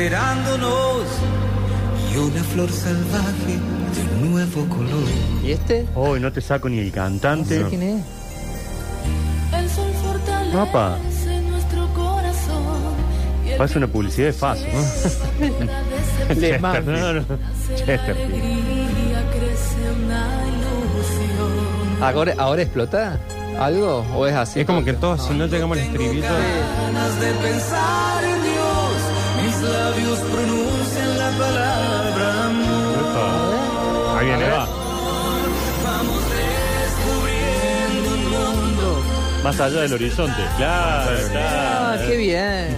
esperándonos y una flor salvaje de un nuevo color. ¿Y este? Hoy no te saco ni el cantante. ¿Quién es? El sol fortalece Mapa. nuestro corazón. Parece una publicidad de fácil. No, no. Chesterfield. alegría crece una ilusión. ¿Ahora, ¿Ahora explota algo? ¿O es así? Es como que todos, si no llegamos al estribillo, Ganas de pensar labios pronuncian la palabra amor. ahí viene. va. Descubriendo un mundo, Más allá del horizonte. Claro, Ah, claro. qué bien.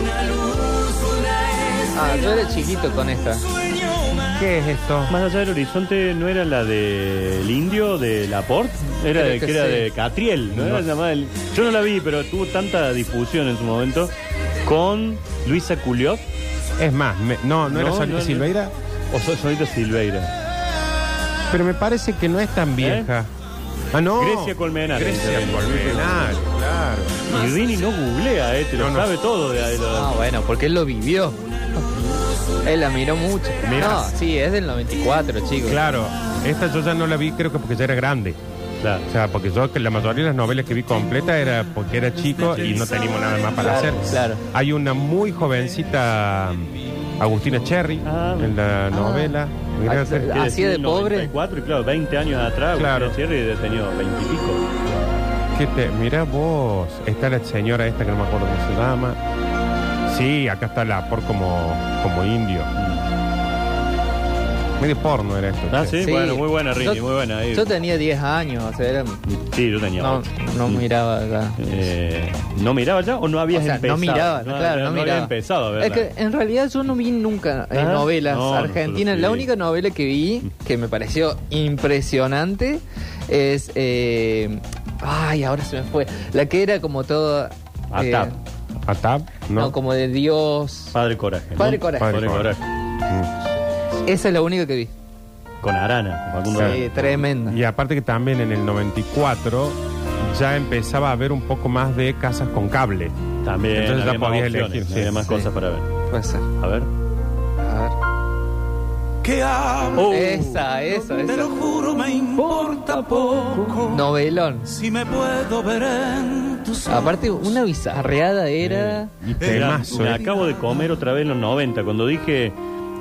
una luz, una Ah, yo era chiquito con esta. ¿Qué es esto? Más allá del horizonte no era la del indio de Laporte, era Creo de, que que era sí. de Catriel, ¿no? Era llamada el- Yo no la vi, pero tuvo tanta difusión en su momento con Luisa Culiot Es más, me- no, no, era No, Solita no, no. Silveira, o So- Solita Silveira. pero me parece que no es tan vieja. Ah, no. Grecia Colmenares. Grecia Colmenares, claro. Y Rini no googlea, eh, te lo No, no. sabe todo de, lo- Ah, bueno, porque él lo vivió. Él la miró mucho. Mira. No, sí, es del 94, chicos. Claro, esta yo ya no la vi, creo que porque ya era grande. Claro. O sea, porque yo, que la mayoría de las novelas que vi completa era porque era chico y no teníamos nada más para Claro, hacer. claro. Hay una muy jovencita, Agustina Cherry, Ah. en la novela. Mirá, Ah, ah, Así de pobre. 94, y claro, 20 años atrás, Claro. Agustina Cherry ha tenido 20 y pico. ¿Qué te, mira vos, está la señora esta que no me acuerdo cómo se llama. Sí, acá está la por como, como indio. Medio porno era esto. Ah, sí, bueno, muy buena, Rini, Yo- muy buena. ahí. Yo tenía 10 años, o sea, era- Sí, yo tenía no, ocho. no miraba ya. Eh, ¿No miraba ya o no habías O sea, empezado? no miraba, claro, no, había miraba. empezado a Es que en realidad yo no vi nunca eh, Ah, novelas no, argentinas. nosotros La sí. única novela que vi que me pareció impresionante es. eh, ay, ahora se me fue. La que era como todo. eh, Atap. Atab, no. ¿no? como de Dios. Padre Coraje. ¿no? Padre Coraje. Padre, Padre Coraje. Mm. Esa es la única que vi. Con Arana. Facundo Sí, Arana. tremenda. Y aparte que también en el 94 ya empezaba a haber un poco más de casas con cable. También. Entonces ya había más podías opciones, elegir, sí. había más Sí. cosas para ver. Puede ser. A ver. A ver. que amo, Oh. Esa, esa, te esa. lo juro, me importa poco. Novelón. Si me puedo ver en tus ojos. Aparte, una bizarreada era. Y Mira, temazo. me eh. acabo de comer otra vez en los 90, cuando dije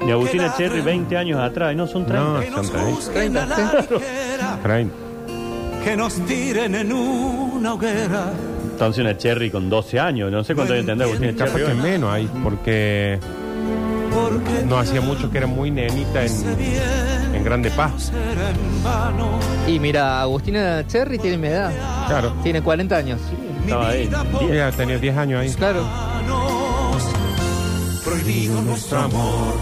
de Agustina Cherry 20 años atrás. No, son 30. No, que nos son treinta. juzguen a la ligera, Traen. que nos tiren en una hoguera. Entonces una Cherry con 12 años. No sé cuánto debe entender Agustina Capaz Cherry. que hoy. menos ahí, porque no hacía mucho que era muy nenita en, en Grande Paz. Y mira, Agustina Cherry tiene mi edad. Claro. Tiene 40 años. Estaba ahí. Ella tenía 10 años ahí. Claro. Prohibido nuestro amor.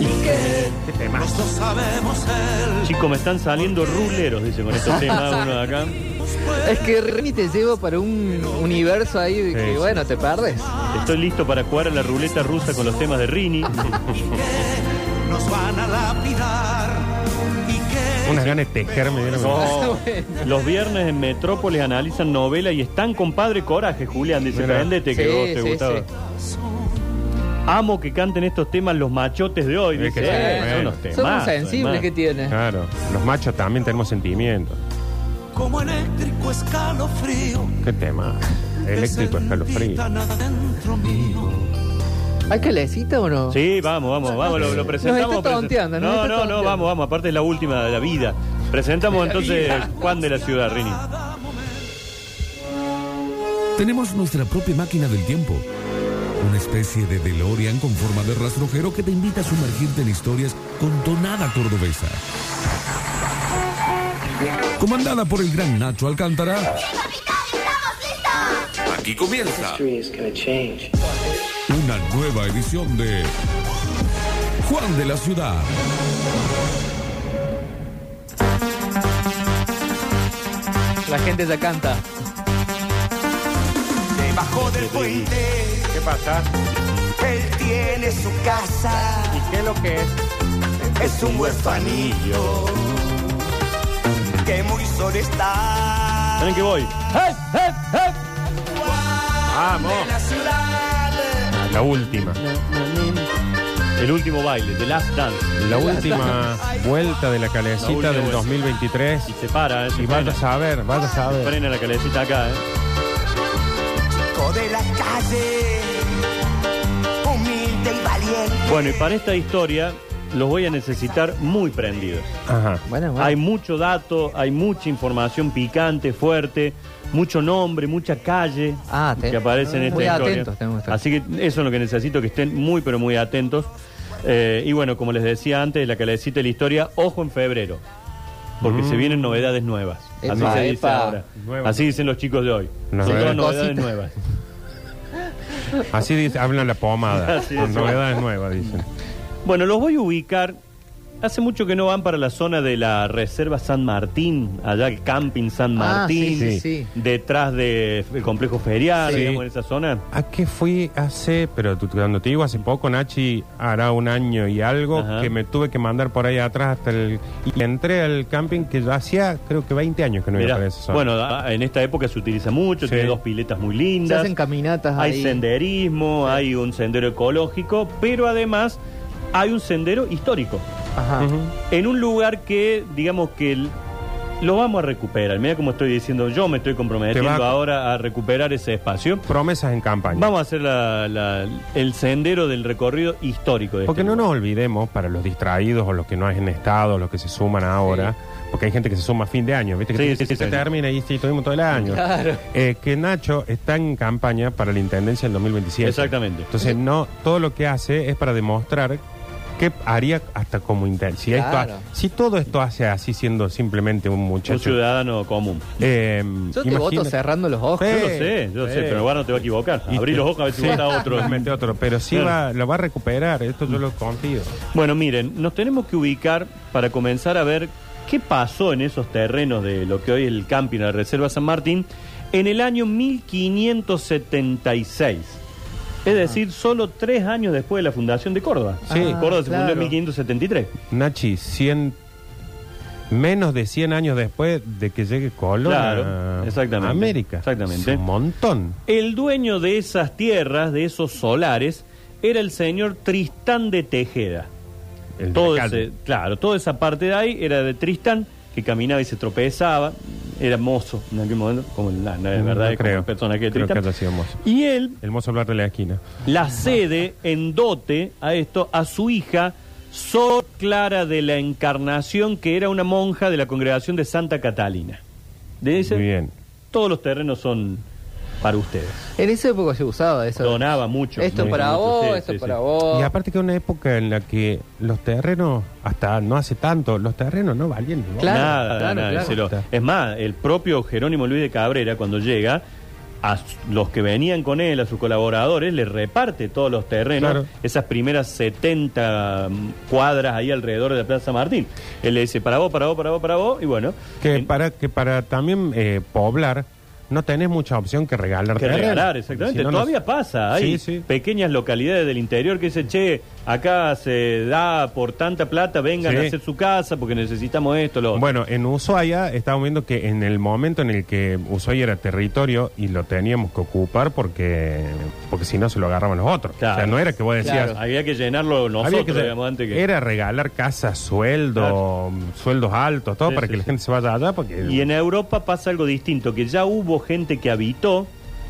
Y que los dos sabemos el Chicos, me están saliendo ruleros, dice con estos temas uno de acá. Es que Rini te lleva para un universo ahí de que, Sí, bueno, te perdes. Estoy listo para jugar a la ruleta rusa con los temas de Rini. nos van a lapidar. Y que Unas ganas de tejer me dieron. No. Los viernes en Metrópolis analizan novela y están con Padre Coraje, Julián. Dice, Mira. prendete que Sí, vos te sí, gustaba. sí. Amo que canten estos temas los machotes de hoy. Es Dice, que sí, "Eh, bueno. son Somos temazos, sensibles además". que tiene. Claro. Los machos también tenemos sentimientos. como eléctrico escalofrío. ¿Qué tema? Eléctrico escalofrío. nada dentro mío. ¿Hay calecita o no? Sí, vamos, vamos, vamos, lo, lo presentamos. está tonteando, nos no, está no, no, tonteando. vamos, vamos, aparte es la última de la vida. Presentamos entonces Juan de la Ciudad, Rini. Tenemos nuestra propia máquina del tiempo. Una especie de DeLorean con forma de rastrojero que te invita a sumergirte en historias con tonada cordobesa. Comandada por el gran Nacho Alcántara. Aquí comienza una nueva edición de Juan de la Ciudad. La gente ya canta. Debajo del puente, ¿Qué pasa? él tiene su casa. ¿Y qué es lo que es? Es un huerfanillo que muy solo está. ¿Saben que voy? ¡Vamos! De la ciudad La última. El último baile, The Last Dance. La última vuelta de la La calecita última del vuelta. 2023. Y se para, ¿eh? Se Y vaya a saber, vaya a saber. Frena la calecita acá, ¿eh? Chico de la calle, Bueno, y para esta historia los voy a necesitar muy prendidos. Ajá. Bueno, bueno. Hay mucho dato, hay mucha información picante, fuerte, mucho nombre, mucha calle Ah, que aparece en esta muy historia. atentos tenemos que estar. Así que eso es lo que necesito, que estén muy pero muy atentos. Eh, y bueno, como les decía antes, la calecita de la historia, ojo en febrero, porque Mm. se vienen novedades nuevas. Así se dice epa. ahora. Nuevas. Así dicen los chicos de hoy. Son todas novedades nuevas. Así dice, hablan la pomada. Así Con es. novedades nuevas, dicen. Bueno, los voy a ubicar. Hace mucho que no van para la zona de la Reserva San Martín, allá el Camping San Ah, Martín, sí, sí, sí. detrás del complejo ferial, Sí. digamos, en esa zona. ¿A qué fui hace, pero tú- cuando te digo hace poco, Nachi, hará un año y algo, Ajá. que me tuve que mandar por ahí atrás hasta el... Y entré al camping que ya hacía, creo que 20 años que no iba Mirá, para esa zona. bueno, a- en esta época se utiliza mucho, Sí. tiene dos piletas muy Se lindas. hacen caminatas Hay ahí. senderismo, hay un sendero ecológico, pero además hay un sendero histórico. Ajá. Ujú. En un lugar que, digamos que el- lo vamos a recuperar. Mira como estoy diciendo, yo me estoy comprometiendo Te va a- ahora a recuperar ese espacio. Promesas en campaña. Vamos a hacer la- la- el sendero del recorrido histórico de Porque este no nos olvidemos, para los distraídos o los que no han estado, los que se suman ahora, porque hay gente que se suma a fin de año, ¿viste? Que Sí, sí, sí, se sí. termina y sí, tuvimos todo el año. Claro. Eh, que Nacho está en campaña para la intendencia del 2027. Exactamente. Entonces, no, todo lo que hace es para demostrar qué haría hasta como intendencia. Si, esto ha- si todo esto hace así, siendo simplemente un Un muchacho. ciudadano común. eh, Yo te voto imagina- cerrando los ojos. Yo lo sé, yo sí. sé, pero bueno, no te va a equivocar. Y Abrí te- los ojos a ver si sí, vota otro. mete otro, pero sí Claro. va, lo va a recuperar, esto yo lo confío. Bueno, miren, nos tenemos que ubicar para comenzar a ver qué pasó en esos terrenos de lo que hoy es el camping de la Reserva San Martín en el año 1576. Es decir, solo tres años después de la fundación de Córdoba. Sí. Ah, Córdoba se fundó en claro. 1573. Nachi, 100, menos de 100 años después de que llegue Colón Claro, a exactamente, América. exactamente. Es un montón. El dueño de esas tierras, de esos solares, era el señor Tristán de Tejeda. El Todo ese- claro, toda esa parte de ahí era de Tristán, que caminaba y se tropezaba, era mozo en aquel momento, como la, la No verdad como creo. persona que Creo que sido mozo. Y él El mozo hablar de la esquina. la cede en dote a esto a su hija Sor Clara de la Encarnación, que era una monja de la congregación de Santa Catalina. De ese, Muy bien. todos los terrenos son para ustedes. En esa época se usaba eso. Donaba mucho. Esto Muy para mucho, vos, sí, esto sí, para sí. vos. Y aparte que una época en la que los terrenos, hasta no hace tanto, los terrenos no valían ni bola. Claro, nada, claro, nada, claro. se lo- es más, el propio Jerónimo Luis de Cabrera, cuando llega, a los que venían con él, a sus colaboradores, le reparte todos los terrenos, Claro. esas primeras 70 cuadras ahí alrededor de la Plaza Martín. Él le dice, para vos, para vos, para vos, para vos, y bueno. Que en- para, que para también eh, poblar, no tenés mucha opción que regalar que regalar, exactamente. Si no, no- Todavía pasa. Hay Sí, sí. pequeñas localidades del interior que dicen, che, acá se da por tanta plata, vengan Sí. a hacer su casa porque necesitamos esto, lo otro. Bueno, en Ushuaia estábamos viendo que en el momento en el que Ushuaia era territorio y lo teníamos que ocupar porque porque si no se lo agarraban los otros. Claro. O sea, no era que vos decías... Claro. Había que llenarlo nosotros, había que- digamos, antes que... Era regalar casas, sueldo, Claro. sueldos altos, todo Sí, para sí, que la sí. gente se vaya allá. Porque Y en Europa pasa algo distinto, que ya hubo gente que habitó,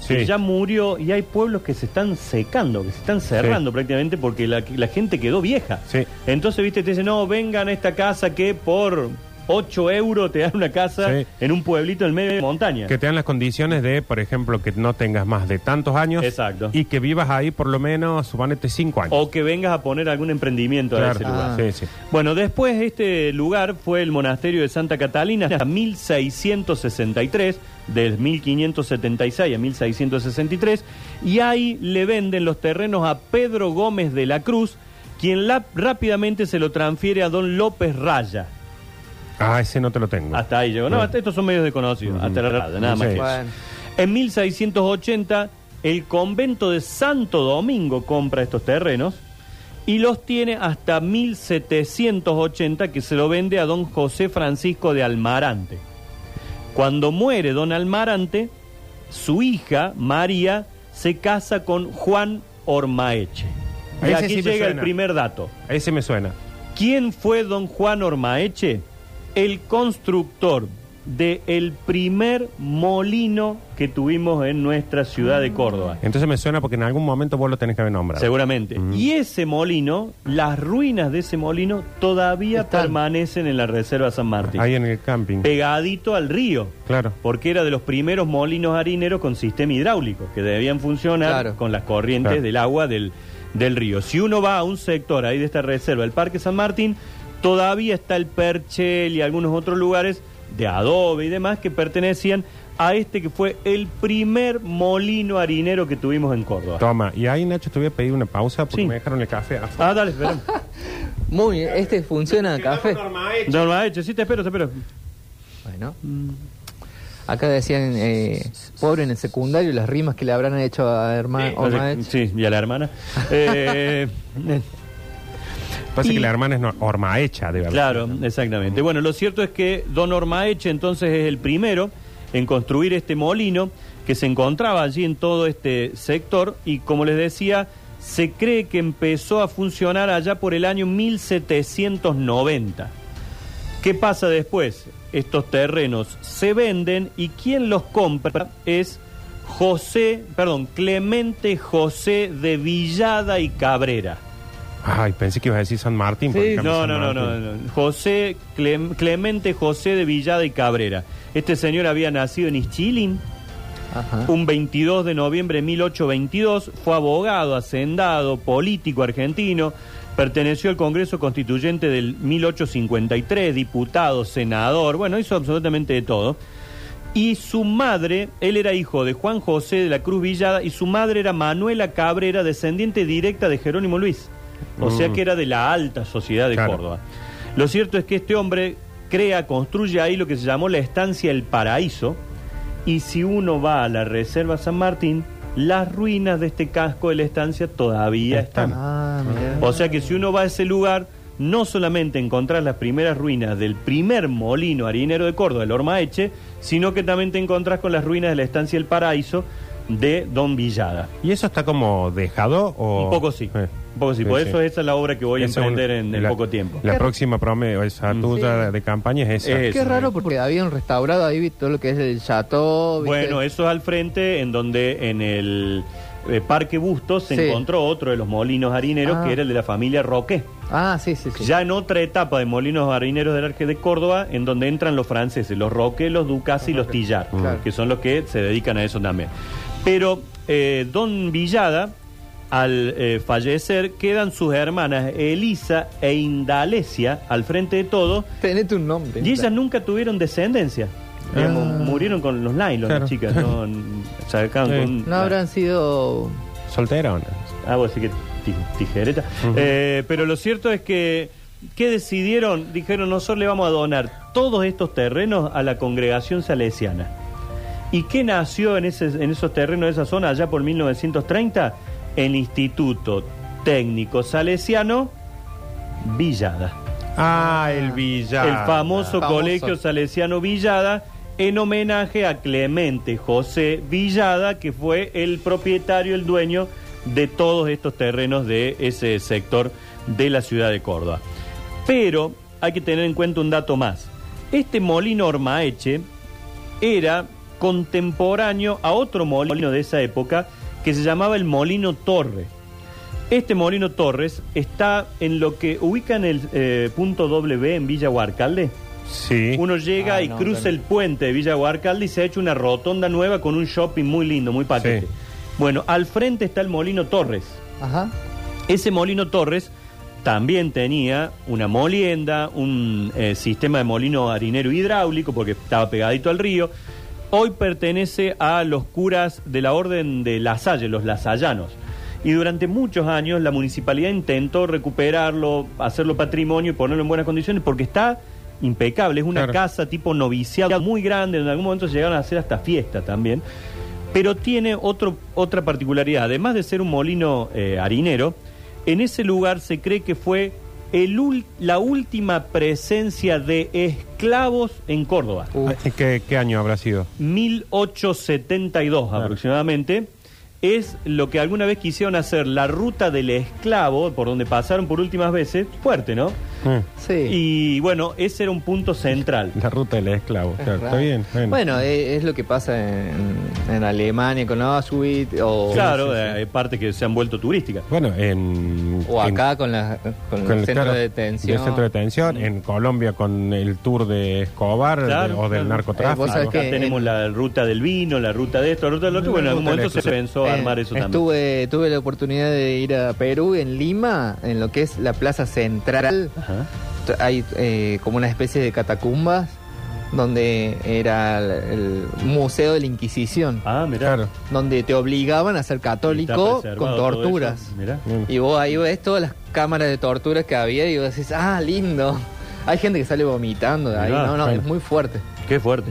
que ya murió, y hay pueblos que se están secando, que se están cerrando prácticamente porque la, la gente quedó vieja. Sí. Entonces, viste, te dicen, no, vengan a esta casa que por 8 euros te dan una casa Sí. en un pueblito en medio de montaña. Que te dan las condiciones de, por ejemplo, que no tengas más de tantos años. Exacto. Y que vivas ahí por lo menos, suponete, cinco años. O que vengas a poner algún emprendimiento a Claro. ese lugar. Ah. Sí, sí. Bueno, después este lugar fue el monasterio de Santa Catalina hasta 1663, del 1576 a 1663, y ahí le venden los terrenos a Pedro Gómez de la Cruz, quien la- rápidamente se lo transfiere a don López Raya. Ah, ese no te lo tengo. Hasta ahí llegó. No, Bueno. hasta estos son medios desconocidos. Ujú. Hasta la Raya, nada más Sí. que eso. Bueno. En 1680, el convento de Santo Domingo compra estos terrenos y los tiene hasta 1780 que se lo vende a don José Francisco de Almarante. Cuando muere don Almarante, su hija, María, se casa con Juan Ormaeche. Y Ese aquí sí me llega el suena. primer dato. Ese me suena. ¿Quién fue don Juan Ormaeche? El constructor de el primer molino que tuvimos en nuestra ciudad de Córdoba. Entonces me suena porque en algún momento vos lo tenés que haber nombrado. Seguramente. Mm. Y ese molino, las ruinas de ese molino todavía Están. permanecen en la Reserva San Martín. Ahí en el camping. Pegadito al río. Claro. Porque era de los primeros molinos harineros con sistema hidráulico, que debían funcionar Claro. con las corrientes Claro. del agua del, del río. Si uno va a un sector ahí de esta reserva, el Parque San Martín, todavía está el Perchel y algunos otros lugares de adobe y demás que pertenecían a este que fue el primer molino harinero que tuvimos en Córdoba. Toma. Y ahí, Nacho, te voy a pedir una pausa porque Sí. me dejaron el café afuera. Ah, dale, espera. Muy bien, este funciona café. No, no ha hecho, sí te espero, te espero. Bueno. Acá decían, eh, pobre en el secundario, las rimas que le habrán hecho a hermano Sí, y a la hermana. Eh, Pasa Y- que la hermana es no- Ormaecha, de verdad. Claro, exactamente. Bueno, lo cierto es que Don Ormaeche entonces es el primero en construir este molino que se encontraba allí en todo este sector y como les decía, se cree que empezó a funcionar allá por el año 1790. ¿Qué pasa después? Estos terrenos se venden y quien los compra es José, perdón, Clemente José de Villada y Cabrera. Ay, pensé que ibas a decir San Martín. campo No, San no, no, no, no. José Clem- Clemente José de Villada y Cabrera. Este señor había nacido en Ischilín Ajá. un 22 de noviembre de 1822. Fue abogado, hacendado, político argentino. Perteneció al Congreso Constituyente del 1853, diputado, senador. Bueno, hizo absolutamente de todo. Y su madre, él era hijo de Juan José de la Cruz Villada y su madre era Manuela Cabrera, descendiente directa de Jerónimo Luis. O sea Mm. que era de la alta sociedad de Claro. Córdoba. Lo cierto es que este hombre crea, construye ahí lo que se llamó la estancia El Paraíso. Y si uno va a la Reserva San Martín, las ruinas de este casco de la estancia todavía Están. Ah. O sea que si uno va a ese lugar, no solamente encontrás las primeras ruinas del primer molino harinero de Córdoba, el Ormaeche, sino que también te encontrás con las ruinas de la estancia El Paraíso de Don Villada. ¿Y eso está como dejado o...? Un poco sí. Eh. Un poco sí. Por Sí, eso sí. esa es la obra que voy a Esa es emprender en, en la- poco tiempo. La próxima promesa esa Mm. tuya Sí. de campaña es esa. Es- Qué raro porque habían restaurado ahí todo lo que es el chateau. ¿viste? Bueno, eso es al frente, en donde en el eh, Parque Bustos se Sí. encontró otro de los molinos harineros, Ah. que era el de la familia Roque. Ah, sí, sí, sí. Ya en otra etapa de molinos harineros del Arque de Córdoba, en donde entran los franceses, los Roque, los Ducas y los Tillar, Claro. que son los que se dedican a eso también. Pero eh, Don Villada, al eh, fallecer, quedan sus hermanas Elisa e Indalecia al frente de todo, Tenete un nombre. y ellas nunca tuvieron descendencia. Digamos, Ah. murieron con los nylon, Claro. las chicas. No, sacaron Sí. con- No habrán sido. Solterona. Ah, vos que ti- tijereta. Eh, pero lo cierto es que, ¿qué decidieron? Dijeron, nosotros le vamos a donar todos estos terrenos a la congregación salesiana. ¿Y qué nació en, ese, en esos terrenos de esa zona allá por 1930? El Instituto Técnico Salesiano Villada. Ah, el Villada. El famoso, Famoso. colegio salesiano Villada en homenaje a Clemente José Villada, que fue el propietario, el dueño de todos estos terrenos de ese sector de la ciudad de Córdoba. Pero hay que tener en cuenta un dato más. Este molino Ormaeche era contemporáneo a otro molino de esa época que se llamaba el Molino Torre. Este Molino Torres está en lo que ubican el eh, punto W en Villa Huarcalde. Sí. Uno llega Ah, y no, cruza no. el puente de Villa Huarcalde y se ha hecho una rotonda nueva con un shopping muy lindo, muy patente. Sí. Bueno, al frente está el Molino Torres. Ajá. Ese Molino Torres también tenía una molienda, un eh, sistema de molino harinero hidráulico, porque estaba pegadito al río. Hoy pertenece a los curas de la orden de La Salle, los lasallanos. Y durante muchos años la municipalidad intentó recuperarlo, hacerlo patrimonio y ponerlo en buenas condiciones, porque está impecable. Es una Claro. casa tipo noviciado muy grande, en algún momento se llegaron a hacer hasta fiesta también. Pero tiene otro, otra particularidad. Además de ser un molino eh, harinero, en ese lugar se cree que fue el ul- la última presencia de esclavos en Córdoba. Ah, ¿Qué, qué año habrá sido? 1872 aproximadamente. Es lo que alguna vez quisieron hacer la ruta del esclavo, por donde pasaron por últimas veces, fuerte, ¿no? Mm. Sí. Y bueno, ese era un punto central. La ruta del esclavo. Es claro, está bien. Bueno. Bueno, eh, es, lo que pasa en, en Alemania con Auschwitz o, claro, eh, hay partes que se han vuelto turísticas. Bueno, en. o en- acá con, la, con, con el el- centro claro, de detención. del centro de detención, en Colombia con el tour de Escobar Claro, de- o del claro. narcotráfico. Eh, Acá que tenemos en- la ruta del vino, la ruta de esto, la ruta del otro. Bueno, en algún momento se pensó Eh, armar eso también. estuve, tuve la oportunidad de ir a Perú, en Lima, en lo que es la plaza central. Ajá. Hay eh, como una especie de catacumbas donde era el, el museo de la Inquisición, Ah, mirá. Claro. donde te obligaban a ser católico con torturas. Mirá. Y vos ahí ves todas las cámaras de torturas que había y vos decís, ah, lindo. Hay gente que sale vomitando de ahí. Mirá, no, no, bueno. es muy fuerte. Qué fuerte.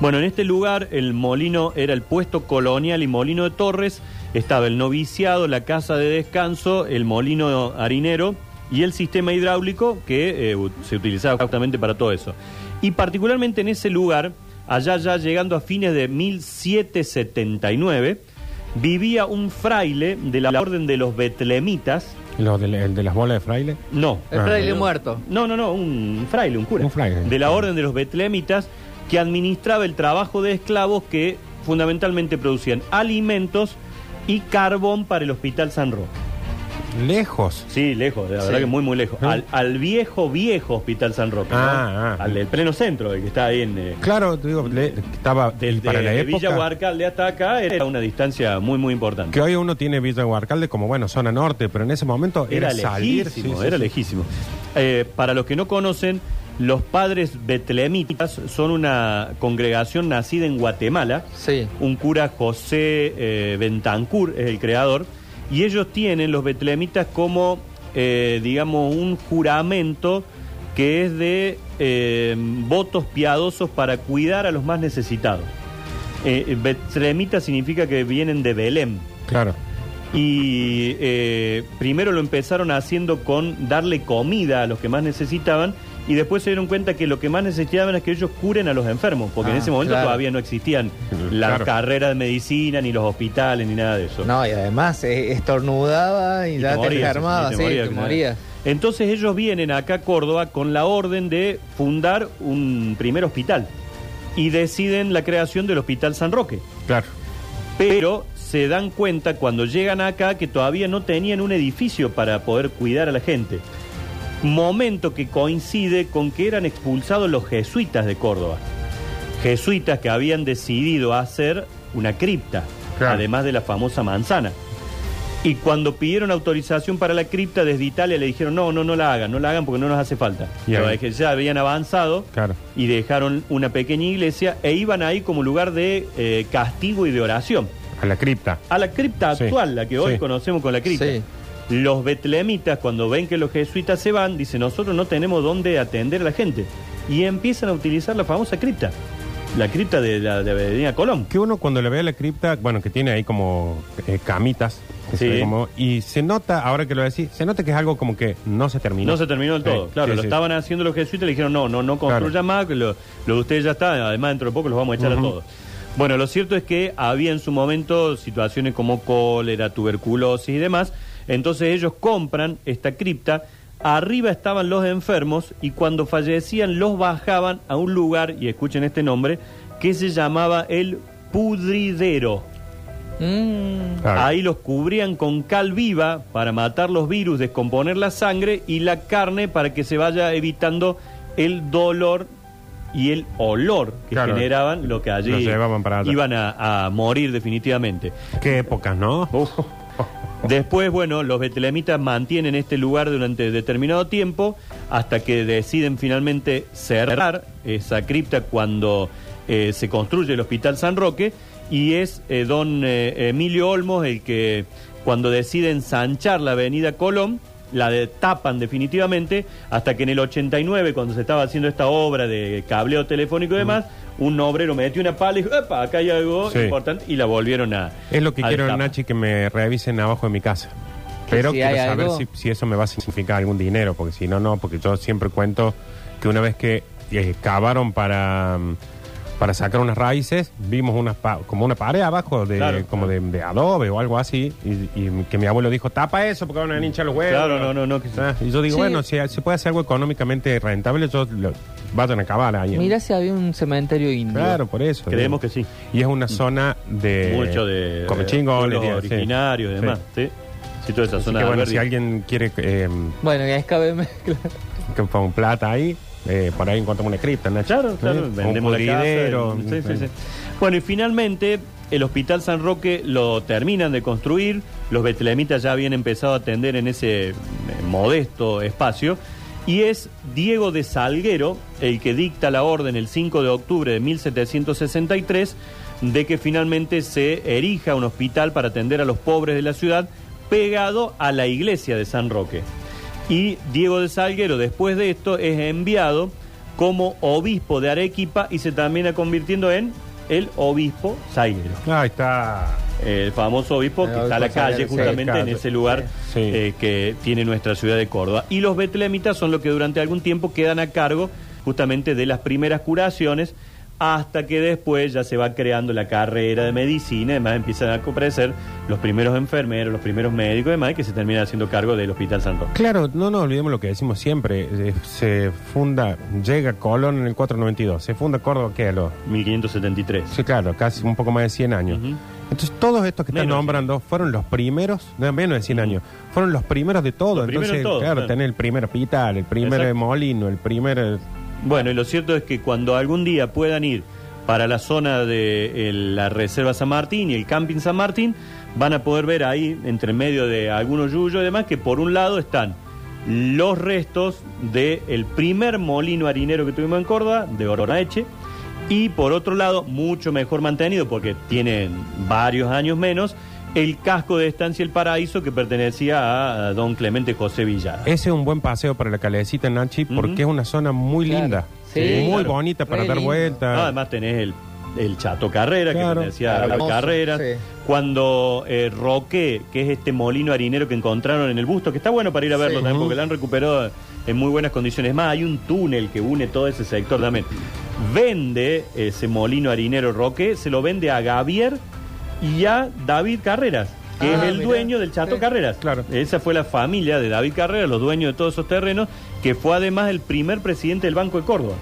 Bueno, en este lugar el molino era el puesto colonial y molino de Torres. Estaba el noviciado, la casa de descanso, el molino harinero y el sistema hidráulico que eh, se utilizaba justamente para todo eso. Y particularmente en ese lugar, allá ya llegando a fines de 1779, vivía un fraile de la orden de los betlemitas. Lo del- el de las bolas de fraile. No, El Ah. fraile no. muerto. No, no, no, un fraile, un cura. Un fraile. De la orden de los betlemitas que administraba el trabajo de esclavos que fundamentalmente producían alimentos y carbón para el Hospital San Roque. Lejos. Sí, lejos, la verdad Sí. que muy, muy lejos. Al, al viejo, viejo Hospital San Roque. ¿no? Ah, ah. Al del pleno centro, el que está ahí en... eh, Claro, te digo, le- estaba del, para de, la de época. Villa Huarcalde hasta acá era una distancia muy, muy importante. Que hoy uno tiene Villa Huarcalde como, bueno, zona norte, pero en ese momento era, Era lejísimo, sí, era sí. lejísimo. Eh, para los que no conocen, los padres betlemitas son una congregación nacida en Guatemala. Sí. Un cura José eh, Bentancur es el creador. Y ellos tienen, los betlemitas, como, eh, digamos, un juramento que es de eh, votos piadosos para cuidar a los más necesitados. Eh, betlemita significa que vienen de Belén. Claro. Y eh, primero lo empezaron haciendo con darle comida a los que más necesitaban y después se dieron cuenta que lo que más necesitaban es que ellos curen a los enfermos, porque en Ah, ese momento claro. todavía no existían la Claro. carrera de medicina, ni los hospitales, ni nada de eso. No, y además eh, estornudaba y, Y ya te morías, enfermaba, y sí, morías, te morías. Entonces ellos vienen acá a Córdoba con la orden de fundar un primer hospital y deciden la creación del Hospital San Roque. Claro. Pero se dan cuenta cuando llegan acá que todavía no tenían un edificio para poder cuidar a la gente. Momento que coincide con que eran expulsados los jesuitas de Córdoba. Jesuitas que habían decidido hacer una cripta, Claro. además de la famosa manzana. Y cuando pidieron autorización para la cripta desde Italia le dijeron, no, no, no la hagan, no la hagan porque no nos hace falta. Y que ya habían avanzado Claro. y dejaron una pequeña iglesia e iban ahí como lugar de eh, castigo y de oración. A la cripta. A la cripta Sí, actual, la que hoy sí. conocemos con la cripta. Sí. Los betlemitas, cuando ven que los jesuitas se van, dicen, nosotros no tenemos dónde atender a la gente. Y empiezan a utilizar la famosa cripta. La cripta de la de Avenida Colón. Que uno cuando le ve a la cripta, bueno, que tiene ahí como eh, camitas. que se Sí. ve como- y se nota, ahora que lo decís, se nota que es algo como que no se terminó. No se terminó del todo. Sí, claro, sí, lo estaban haciendo los jesuitas le dijeron, no, no, no construyan más, que lo, lo de ustedes ya está, además dentro de poco los vamos a echar a todos. Bueno, lo cierto es que había en su momento situaciones como cólera, tuberculosis y demás, entonces ellos compran esta cripta, arriba estaban los enfermos y cuando fallecían los bajaban a un lugar, y escuchen este nombre, que se llamaba el pudridero. Mm, Claro. Ahí los cubrían con cal viva para matar los virus, descomponer la sangre y la carne para que se vaya evitando el dolor y el olor que Claro. generaban lo que allí llevaban para iban a, a morir definitivamente. Qué épocas, ¿no? Después, bueno, los betlemitas mantienen este lugar durante determinado tiempo hasta que deciden finalmente cerrar esa cripta cuando eh, se construye el Hospital San Roque y es eh, don eh, Emilio Olmos el que cuando decide ensanchar la avenida Colón la tapan definitivamente hasta que en el 89 cuando se estaba haciendo esta obra de cableo telefónico y demás un obrero metió una pala y dijo "Epa, acá hay algo Sí. importante y la volvieron a Es lo que quiero. Nachi, que me revisen abajo de mi casa. Pero si quiero hay saber algo- si, si eso me va a significar algún dinero, porque si no, no, porque yo siempre cuento que una vez que eh, cavaron para, mm, para sacar unas raíces, vimos una pa- como una pared abajo de Claro. como de, de adobe o algo así, y, y que mi abuelo dijo, tapa eso porque van a hinchar los huevos. Claro, no, no, no, que- Ah, y yo digo, Sí. bueno, si se puede hacer algo económicamente rentable, yo lo, vayan a acabar ahí. Mira si había un cementerio indio. Claro, por eso. Creemos que sí. Y es una zona de... Mucho de eh, pueblos sí. originarios y demás. Sí. Sí, toda esa Así zona que de bueno, Alberdi. si alguien quiere eh, Bueno, y que ponga plata ahí, eh, por ahí encontramos una cripta, Nacho. Claro, claro, ¿Eh? vendemos un la casa. pudridero, y- sí, sí, sí. Bueno, y finalmente el Hospital San Roque lo terminan de construir. Los betlemitas ya habían empezado a atender en ese eh, modesto espacio. Y es Diego de Salguero el que dicta la orden el 5 de octubre de 1763 de que finalmente se erija un hospital para atender a los pobres de la ciudad pegado a la iglesia de San Roque. Y Diego de Salguero, después de esto, es enviado como obispo de Arequipa y se termina convirtiendo en el obispo Salguero. Ahí está. El famoso obispo El que está a la calle, justamente en ese lugar Sí. eh, que tiene nuestra ciudad de Córdoba. Y los betlemitas son los que durante algún tiempo quedan a cargo justamente de las primeras curaciones hasta que después ya se va creando la carrera de medicina, además empiezan a aparecer los primeros enfermeros, los primeros médicos y demás que se terminan haciendo cargo del Hospital San Roque. Claro, no nos olvidemos lo que decimos siempre. eh, se funda, llega Colón en el 492. Se funda Córdoba, ¿qué? A los- 1573. sí, claro, casi un poco más de 100 años. Entonces, todos estos que están Menos. nombrando fueron los primeros, no, menos de 100 años, fueron los primeros de todo. Los Entonces, claro, claro. tener el primer hospital, el primer Exacto. molino, el primer. Bueno, y lo cierto es que cuando algún día puedan ir para la zona de la Reserva San Martín y el Camping San Martín, van a poder ver ahí, entre medio de algunos yuyos y demás, que por un lado están los restos del primer molino harinero que tuvimos en Córdoba, de Oronaeche, y por otro lado, mucho mejor mantenido, porque tienen varios años menos, el casco de Estancia El Paraíso que pertenecía a don Clemente José Villar. Ese es un buen paseo para la calecita, Nachi, porque es una zona muy Claro. linda. Sí, muy claro. bonita para Re dar lindo. vueltas. No, además tenés el, el Chato Carrera, que pertenecía a la Hermoso, Carrera. sí. Cuando eh, Roque, que es este molino harinero que encontraron en el busto, que está bueno para ir a verlo Sí. también, porque lo han recuperado en muy buenas condiciones. Más, hay un túnel que une todo ese sector también. Vende ese molino harinero Roque, se lo vende a Gavier y a David Carreras, que Ah, es el mirá. dueño del Chato Sí. Carreras. Claro. Esa fue la familia de David Carreras, los dueños de todos esos terrenos, que fue además el primer presidente del Banco de Córdoba.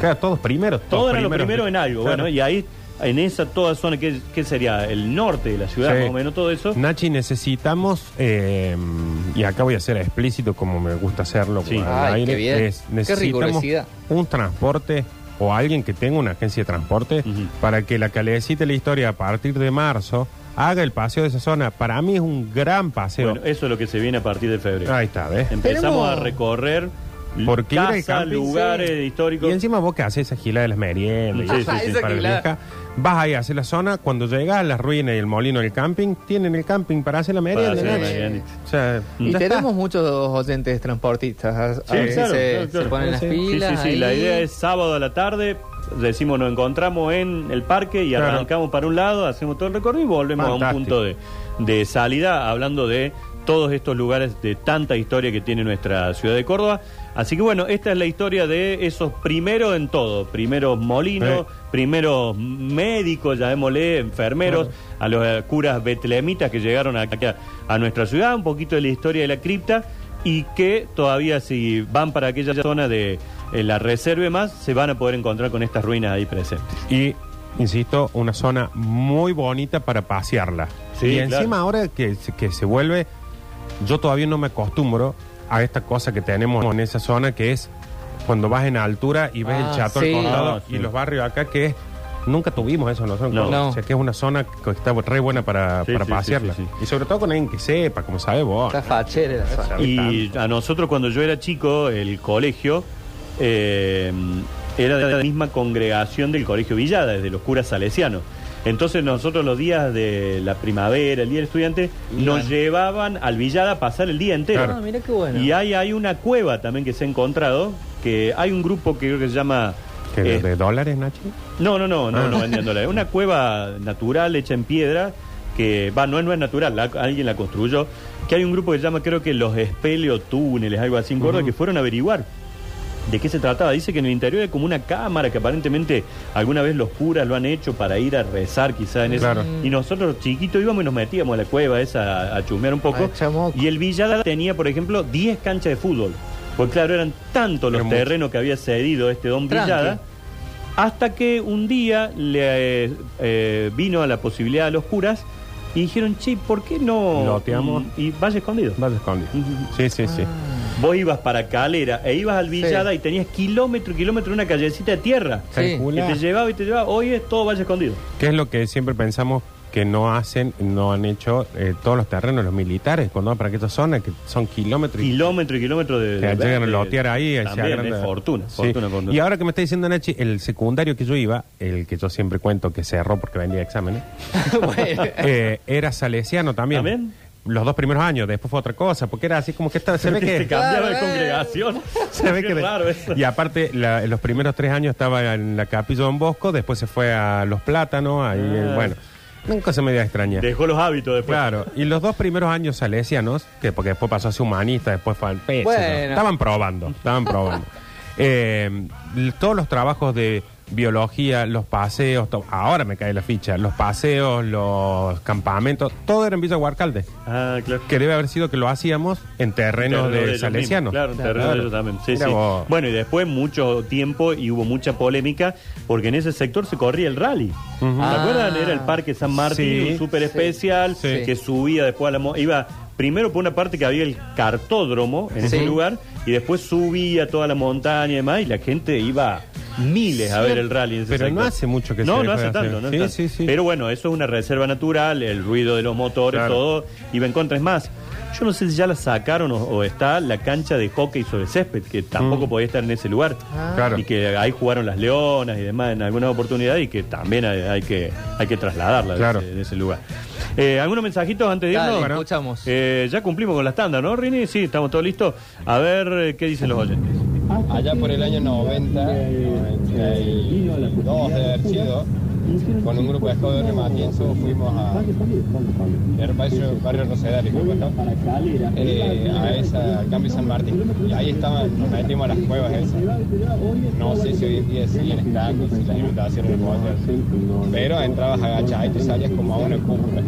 Claro, todos primeros. Todos eran los primeros. en algo, Claro. bueno, y ahí, en esa toda zona, que, que sería el norte de la ciudad, Sí. más o menos todo eso. Nachi, necesitamos, eh, y acá voy a ser explícito como me gusta hacerlo Sí. Ay, aire, qué bien. es Qué necesitamos rigurosidad. un transporte o alguien que tenga una agencia de transporte Ujú. para que la calecita de la historia a partir de marzo haga el paseo de esa zona. Para mí es un gran paseo. Bueno, eso es lo que se viene a partir de febrero. Ahí está, ¿ves? Empezamos Tenemos- a recorrer Porque ir al casas, camping, lugares sí. históricos. Y encima vos que haces esa gila de las meriendas, Sí, y sí, eso, sí. Esa para la gilada. vieja, vas ahí a hacer la zona, cuando llegas a las ruinas y el molino del camping, tienen el camping para hacer la merienda. hacer la Nachi. merienda. O sea, Y ya tenemos está. muchos oyentes transportistas. Sí, ver si claro, se, claro, claro. se ponen las Sí, sí, Sí, pilas. sí. La idea es sábado a la tarde. Decimos, nos encontramos en el parque y Claro. arrancamos para un lado, hacemos todo el recorrido y volvemos a un punto de, de salida, hablando de todos estos lugares de tanta historia que tiene nuestra ciudad de Córdoba. Así que bueno, esta es la historia de esos primeros en todo. Primeros molinos, Sí. primeros médicos, llamémosle, enfermeros, a los eh, curas betlemitas que llegaron aquí a, a nuestra ciudad, un poquito de la historia de la cripta y que todavía si van para aquella zona de eh, la reserva y más, se van a poder encontrar con estas ruinas ahí presentes. Y, insisto, una zona muy bonita para pasearla. Sí, y claro. encima ahora que, se- que se vuelve, yo todavía no me acostumbro a esta cosa que tenemos en esa zona que es cuando vas en altura y ves Ah, el chato sí. al costado Ah, sí. y los barrios acá que es... Nunca tuvimos eso nosotros. No. No. O sea, que es una zona que está re buena para, Sí, para sí, sí, pasearla. sí, sí. Y sobre todo con alguien que sepa, como sabe vos. Está fachera la zona. Sabe Y a nosotros cuando yo era chico, el colegio eh, era de la misma congregación del colegio Villada, de los curas salesianos. Entonces nosotros los días de la primavera, el día del estudiante, nos llevaban al Villada a pasar el día entero. Ah, mira qué bueno. Y hay, hay una cueva también que se ha encontrado, que hay un grupo que creo que se llama... ¿Que de, eh, de dólares, Nachi? no, no, no, no, Ah. no vendían dólares. Es una cueva natural hecha en piedra que, va, no, no es natural, la- alguien la construyó. Que hay un grupo que se llama, creo que los espeleotúneles, algo así en que fueron a averiguar. ¿De qué se trataba? Dice que en el interior hay como una cámara que aparentemente alguna vez los curas lo han hecho para ir a rezar quizá en eso. Claro. Y nosotros chiquitos íbamos y nos metíamos a la cueva esa a, a chusmear un poco. Y el Villada tenía, por ejemplo, 10 canchas de fútbol. Porque claro, eran tantos los terrenos que había cedido este don Tranqui. Villada. Hasta que un día le eh, eh, vino a la posibilidad a los curas y dijeron, che, ¿por qué no? Loteamos. Mm, Y vaya escondido. Vas escondido. Sí, sí, sí. Vos ibas para Calera e ibas al Villada y tenías kilómetro y kilómetro una callecita de tierra. Sí. Que te llevaba y te llevaba. Hoy es todo Valle Escondido. ¿Qué es lo que siempre pensamos que no hacen, no han hecho eh, todos los terrenos, los militares, cuando van para aquellas zonas que son kilómetros y Kilómetro y kilómetro de. que de- llegan a lotear ahí. se También es fortuna, Sí. fortuna, fortuna. Y ahora que me está diciendo Nachi, el secundario que yo iba, el que yo siempre cuento que cerró porque vendía exámenes, eh, era salesiano también. ¿También? Los dos primeros años, después fue otra cosa, porque era así como que estaba, se ve Se que... cambiaba de Claro, congregación. Se ve que raro eso. Y aparte, la- en los primeros tres años estaba en la Capilla Don Bosco, después se fue a Los Plátanos, ahí, Ah. eh, bueno, una cosa media extraña. Dejó los hábitos después. Claro, y los dos primeros años salesianos, que porque después pasó a ser humanista, después fue al pecho, Bueno. estaban probando, estaban probando. Eh, todos los trabajos de biología, los paseos, to- ahora me cae la ficha, los paseos, los campamentos, todo era en Villa Huarcalde, Ah, claro. que debe haber sido que lo hacíamos en terrenos Terreno de, ellos salesianos. mismos, Claro, en terreno Claro. de ellos también. Sí, Mira sí. vos. Bueno, y después mucho tiempo y hubo mucha polémica porque en ese sector se corría el rally. ¿Se Ah. acuerdan? Era el Parque San Martín, Sí. un súper especial Sí. que subía después a la... mo- Iba primero por una parte que había el cartódromo en ese Sí. lugar y después subía toda la montaña y demás y la gente iba miles a ver el rally en ese Pero no sector. hace mucho que no, se no dejó hace de hacer. tanto, no Sí, tanto. sí, sí. Pero bueno, eso es una reserva natural, el ruido de los motores, Claro. todo iba en contra. Es más, yo no sé si ya la sacaron o, o está la cancha de hockey sobre césped, que tampoco Mm. podía estar en ese lugar. Ah. Claro. Y que ahí jugaron las leonas y demás en alguna oportunidad y que también hay, hay que, hay que trasladarla de Claro. ese- de ese lugar. Eh, ¿Algunos mensajitos antes de Dale, irnos? escuchamos. Eh, ya cumplimos con la estándar, ¿no, Rini? Sí, estamos todos listos. A ver eh, qué dicen los oyentes. Allá por el año 90, 92 de haber sido, con un grupo de escuadras de Matienzo fuimos a el barrio, barrio Rosedal, disculpa, ¿no? Eh, a esa, al cambio San Martín. Y ahí estaban, nos metimos a las cuevas esas. No sé si hoy en día siguen estando, si las inundaciones de poder. Pero entrabas agachada y te salías como a una cúpula.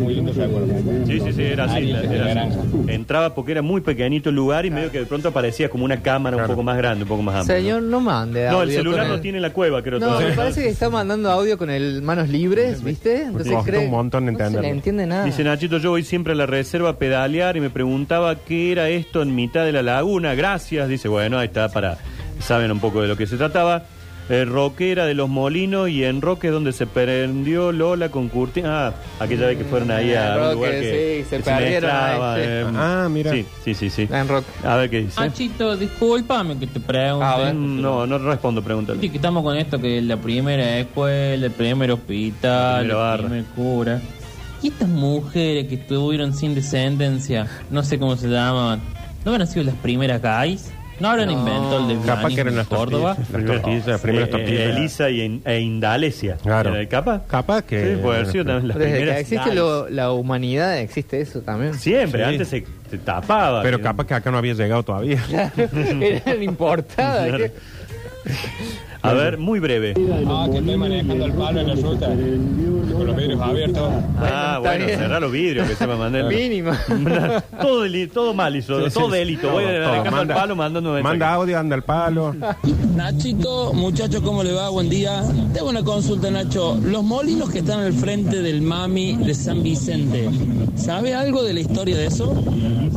Muy lindo recuerdo. Sí, sí, sí, era así. La- era- granja. entraba porque era muy pequeñito el lugar y medio que de pronto aparecía como una cámara un poco más grande, un poco más amplia. Señor, no mande No, el celular no tiene la cueva, creo. No, me parece que está mandando audio con el manos libres, ¿viste? Entonces costó cree- un montón no se entenderlo. le entiende nada. Dice Nachito, yo voy siempre a la reserva a pedalear y me preguntaba qué era esto en mitad de la laguna. Gracias. Dice, bueno, ahí está para... Saben un poco de lo que se trataba. Eh, roquera de los molinos y en Roque donde se prendió Lola con Curti. Ah, aquella vez que fueron ahí a un Roque, lugar que, sí, se que perdieron mezclaba, ahí, sí. eh, Ah, mira. Sí, sí, sí. sí. En rock. A ver qué dice. Nachito, discúlpame que te pregunte. A ver. Mm, No, no respondo, pregúntale. Viste que estamos con esto que la primera escuela, el primer hospital, el primer cura. Y estas mujeres que estuvieron sin descendencia, no sé cómo se llaman, ¿no habrán sido las primeras gays? ¿No habrán No. inventado el de Capaz que eran las Córdoba? tortillas. Las tortillas, las primeras Eh, tortillas. Elisa y, en- e Indalesia. Claro. ¿Era ¿Capaz? Capaz que... Sí, puede haber sido también las Desde primeras que existe lo- la humanidad, existe eso también. Siempre, Sí. antes se, se tapaba. Pero Que- capaz que acá no había llegado todavía. Eran importadas. Claro. ¿qué? A ver, muy breve. Ah, que estoy manejando el palo en la ruta, con los vidrios abiertos. ah, bueno, bien. cerrar los vidrios que se me mandó el Mínima. todo, deli- todo mal hizo, Sí, sí, todo sí. delito. Todo, Voy Manda- el palo mandando un Manda audio, anda al palo. Nachito, muchachos, ¿cómo le va? Buen día. Tengo una consulta, Nacho. Los molinos que están al frente del Mami de San Vicente, ¿sabe algo de la historia de eso?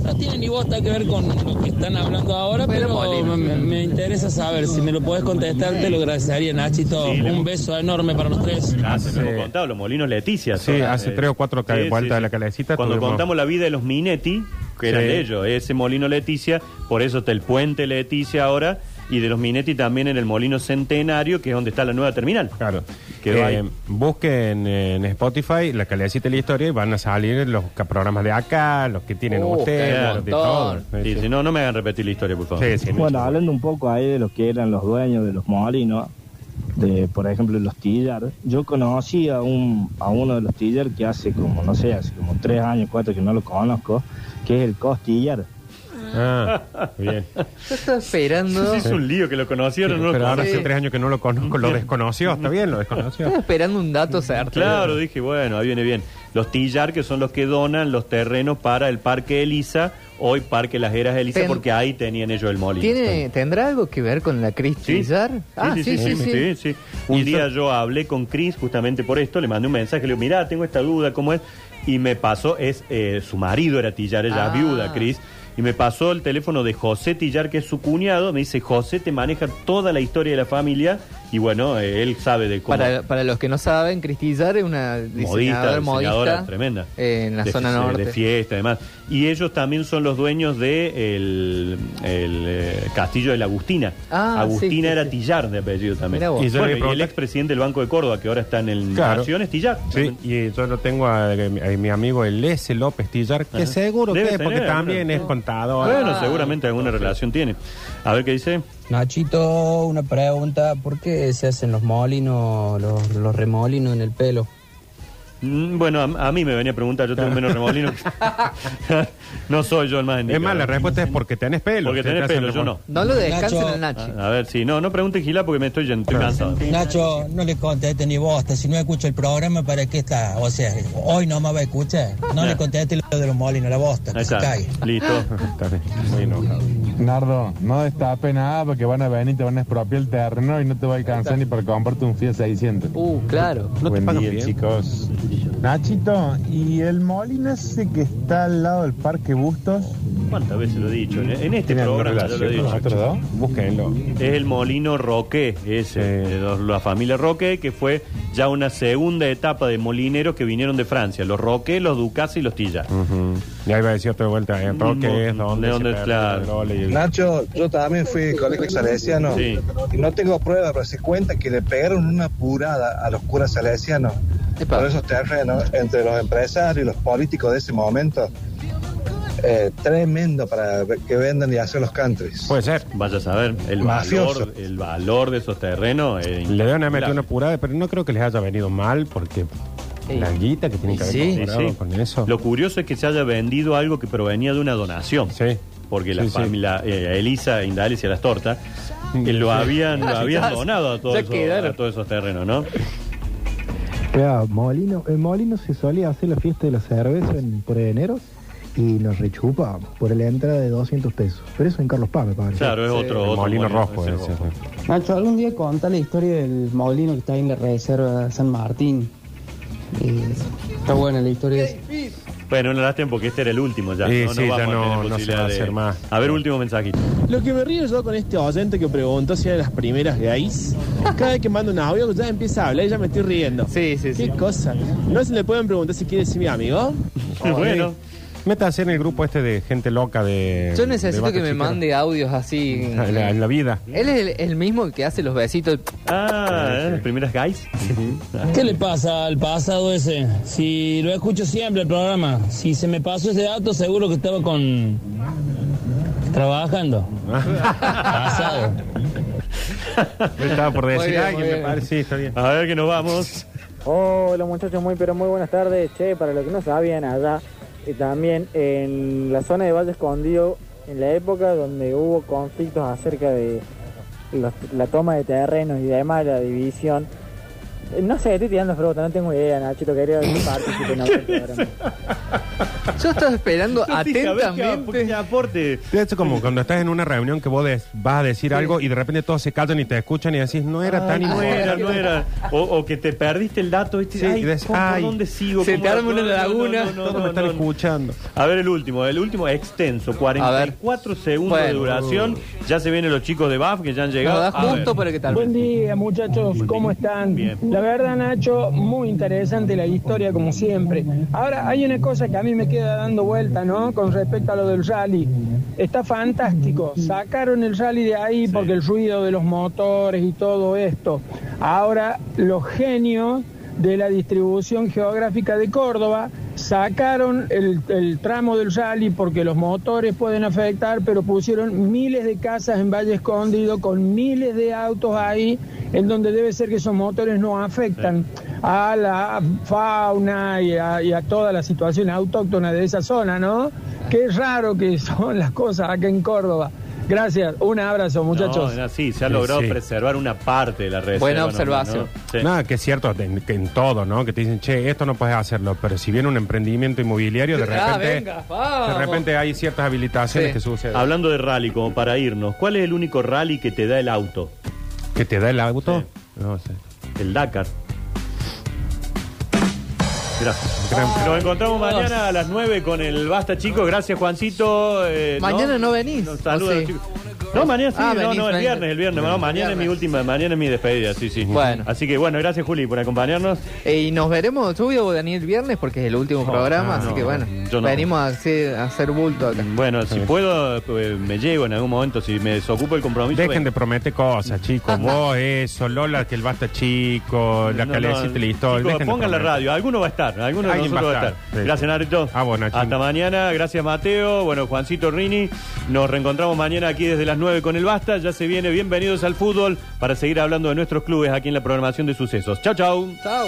No tiene ni bota que ver con lo que están hablando ahora, Pero me, me interesa saber. Si me lo podés contestar, te lo agradecería, Nachito. Sí, le- Un beso enorme para los tres. Hace, lo hemos contado, los molinos Leticia. Sí, hace eh, tres o cuatro ca- vueltas de la calecita Cuando tuvimos- contamos la vida de los Minetti, que eran Sí. de ellos, ese molino Leticia, por eso está el puente Leticia ahora, y de los Minetti también en el molino Centenario, que es donde está la nueva terminal. Claro. Quedó Eh, ahí. busquen en Spotify la calecita de la historia y van a salir los ca- programas de acá, los que tienen Uh, ustedes, los de montón. todo. Sí, Sí, Si no, no me hagan repetir la historia, por favor. sí, sí. Bueno, hablando un poco ahí de los que eran los dueños de los molinos, de por ejemplo los tillar, yo conocí a, un, a uno de los tillar que hace como, no sé, hace como tres años, cuatro que no lo conozco, que es el costillar. Ah, bien. Yo estaba esperando. Sí, es un lío que lo conocieron, no lo Pero ahora hace tres años que no lo conozco, lo desconoció, está bien, lo desconoció. Estaba esperando un dato certero. Claro, dije, bueno, ahí viene bien. Los Tillar, que son los que donan los terrenos para el Parque Elisa, hoy Parque Las Heras Elisa, Ten- porque ahí tenían ellos el molino. ¿Tiene, ¿Tendrá algo que ver con la Cris Sí. Tillar? Ah, sí, sí, sí. sí, sí. Un día yo hablé con Chris justamente por esto, le mandé un mensaje, le digo, mira, tengo esta duda, ¿cómo es? Y me pasó, es eh, su marido era Tillar, ella es Ah. viuda, Chris. Y me pasó el teléfono de José Tillar, que es su cuñado. Me dice, José te maneja toda la historia de la familia. Y bueno, eh, él sabe de cómo... Para, para los que no saben, Cris Tillar es una modista, diseñadora, modista tremenda. en la De- zona norte. De fiesta, además. Y ellos también son los dueños de el, el, eh, castillo de la Agustina. Ah, Agustina sí, sí, era sí. Tillar de apellido también. Vos. Y, Y yo le bueno, y el expresidente del Banco de Córdoba, que ahora está en el Claro. Naciones, Tillar. Sí, y yo lo tengo a, a mi amigo el S. López Tillar, que Ajá. seguro Debe que es, porque también alguna- es contador. Bueno, Ah. seguramente alguna relación tiene. A ver qué dice. Nachito, una pregunta, ¿por qué se hacen los molinos, los, los remolinos en el pelo? Mm, Bueno, a, a mí me venía a preguntar, yo tengo menos remolino. no soy yo el más Es más, la respuesta es porque tenés pelo. Porque Te tenés hacen pelo, yo no. No lo descansen Nacho. al Nachi. A, a ver, sí, no, no pregunte Gila porque me estoy, yendo, estoy cansado. Nacho, no le conteste ni bosta. Si no escucha el programa, ¿para qué está? O sea, hoy no me va a escuchar. No le conteste lo de los molinos, la bosta. Ahí Que se está, cague. listo. Está bien, muy enojado. Nardo, no destape nada porque van a venir y te van a expropiar el terreno y no te va a alcanzar ni para comprarte un Fiat 600. Uh, claro. No te Buen pagan día, bien. chicos. Nachito, ¿y el molino ese que está al lado del Parque Bustos? ¿Cuántas veces lo he dicho? En, en este ¿Tiene alguna programa yo lo he dicho. los otros dos? Búsquenlo. Es el molino Roque, ese, de los- la familia Roque, que fue ya una segunda etapa de molineros que vinieron de Francia. Los Roque, los Ducas y los Tilla. Ujú. Y ahí va a decir otra vuelta. En Roque es donde, de donde, se perdió claro. el gol y el- Nacho, yo también fui colegio salesiano Sí. y no tengo pruebas, pero se cuenta que le pegaron una apurada a los curas salesianos Epa. por esos terrenos entre los empresarios y los políticos de ese momento. Eh, tremendo para que vendan y hacer los countries. Puede ser. Vaya a saber, el Mafioso. valor, el valor de esos terrenos. Le deben haber metido una apurada, pero no creo que les haya venido mal porque la guita que tienen que haber Sí. Sí, comprado sí. con eso. Lo curioso es que se haya vendido algo que provenía de una donación. Sí. Porque la Sí, sí. familia eh, Elisa, Indalis y las tortas que lo habían, lo habían donado a todos, ya esos, quedaron. a todos esos terrenos, ¿no? Molino, en Molino se solía hacer la fiesta de la cerveza en, por enero y nos rechupa por la entrada de 200 pesos. Pero eso en Carlos Paz, me parece. Claro, es otro, molino rojo. ese ese, rojo. sí. Nacho, algún día conta la historia del molino que está ahí en la reserva San Martín. Eh, está buena la historia. Bueno, no lástima porque este era el último ya. Sí, no, sí, no ya no- a tener no se va a de- hacer más. A ver, último mensajito. Lo que me río yo con este oyente que preguntó si eran las primeras gays. Cada vez que mando un audio ya empieza a hablar y ya me estoy riendo. Sí, sí, sí. Qué cosa. No se le pueden preguntar si quiere ser mi amigo. bueno, Métase en el grupo este de gente loca de. Yo necesito que me mande audios así. En la, en la vida. Él es el, el mismo que hace los besitos. ah, ¿eh? las primeras guys. ¿Qué le pasa al pasado ese? Si lo escucho siempre el programa, si se me pasó ese dato, seguro que estaba con. trabajando. Pasado. Estaba por decir bien, alguien, muy me bien. parece. Sí, está bien. A ver que nos vamos. Hola muchachos, muy pero muy buenas tardes. Che, para los que no sabían allá, y también en la zona de Valle Escondido, en la época donde hubo conflictos acerca de la toma de terrenos y demás, la división. eh, No sé, estoy tirando fruta, no tengo idea, Nachito, quería programa. Yo estaba esperando atentamente. qué aporte. Es como cuando estás en una reunión que vos des- vas a decir algo y de repente todos se callan y te escuchan y decís, no era tan no era, no era. O, o que te perdiste el dato, ¿viste? Sí, ay, y des- ¿por, por ay, dónde sigo? se ¿Cómo- te arma una no, no, no, laguna. no, no, Todos no, me están no. escuchando. A ver el último, el último extenso, 44 segundos de Bueno. duración. Ya se vienen los chicos de BAF que ya han llegado. Nos da A ver. justo para que tal Buen día muchachos, ¿cómo están? Bien. La verdad Nacho, muy interesante la historia como siempre. Ahora hay una cosa que a mí me queda dando vuelta, ¿no? Con respecto a lo del rally. Está fantástico, sacaron el rally de ahí porque el ruido de los motores y todo esto. Ahora los genios de la distribución geográfica de Córdoba sacaron el, el tramo del rally porque los motores pueden afectar, pero pusieron miles de casas en Valle Escondido con miles de autos ahí, en donde debe ser que esos motores no afectan. a la fauna y a, y a toda la situación autóctona de esa zona, ¿no? Qué raro que son las cosas acá en Córdoba. Gracias, un abrazo muchachos. No, no, sí, se ha logrado Sí. preservar una parte de la reserva. Buena observación. ¿no? Sí. Nada, que es cierto en, que en todo, ¿no? Que te dicen, che, esto no puedes hacerlo, pero si viene un emprendimiento inmobiliario, de Ah, repente, venga, vamos. de repente hay ciertas habilitaciones Sí. que suceden. Hablando de rally, como para irnos, ¿cuál es el único rally que te da el auto? ¿Que te da el auto? No sé. El Dakar. Gracias. Nos encontramos mañana a las 9 con el Basta, chicos. Gracias, Juancito. Eh, Mañana no venís, Nos saluda, ¿o sí? chicos. No, mañana sí, Ah, no, venís, no, el venís. viernes, el viernes. No, mañana es mi última, mañana es mi despedida, sí, sí. Bueno. Así que bueno, gracias Juli por acompañarnos. Eh, y nos veremos, tú o Daniel viernes porque es el último programa, no, así que bueno, yo no. venimos a hacer, a hacer bulto acá. Bueno, si puedo, eh, me llevo en algún momento, si me desocupo el compromiso. Dejen ven. de prometer cosas, chicos. Vos, eso, Lola, que el basta chico, la No, calecita chicos, Dejen de pongan la prometer. radio, alguno va a estar, alguno de Alguien nosotros va a a estar, sí. Gracias, Narito. Ah, bueno. Hasta mañana, gracias Mateo, bueno, Juancito Rini. Nos reencontramos mañana aquí desde las 9 con el Basta. Ya se viene, bienvenidos al fútbol para seguir hablando de nuestros clubes aquí en la programación de sucesos. Chau, chau. Chao.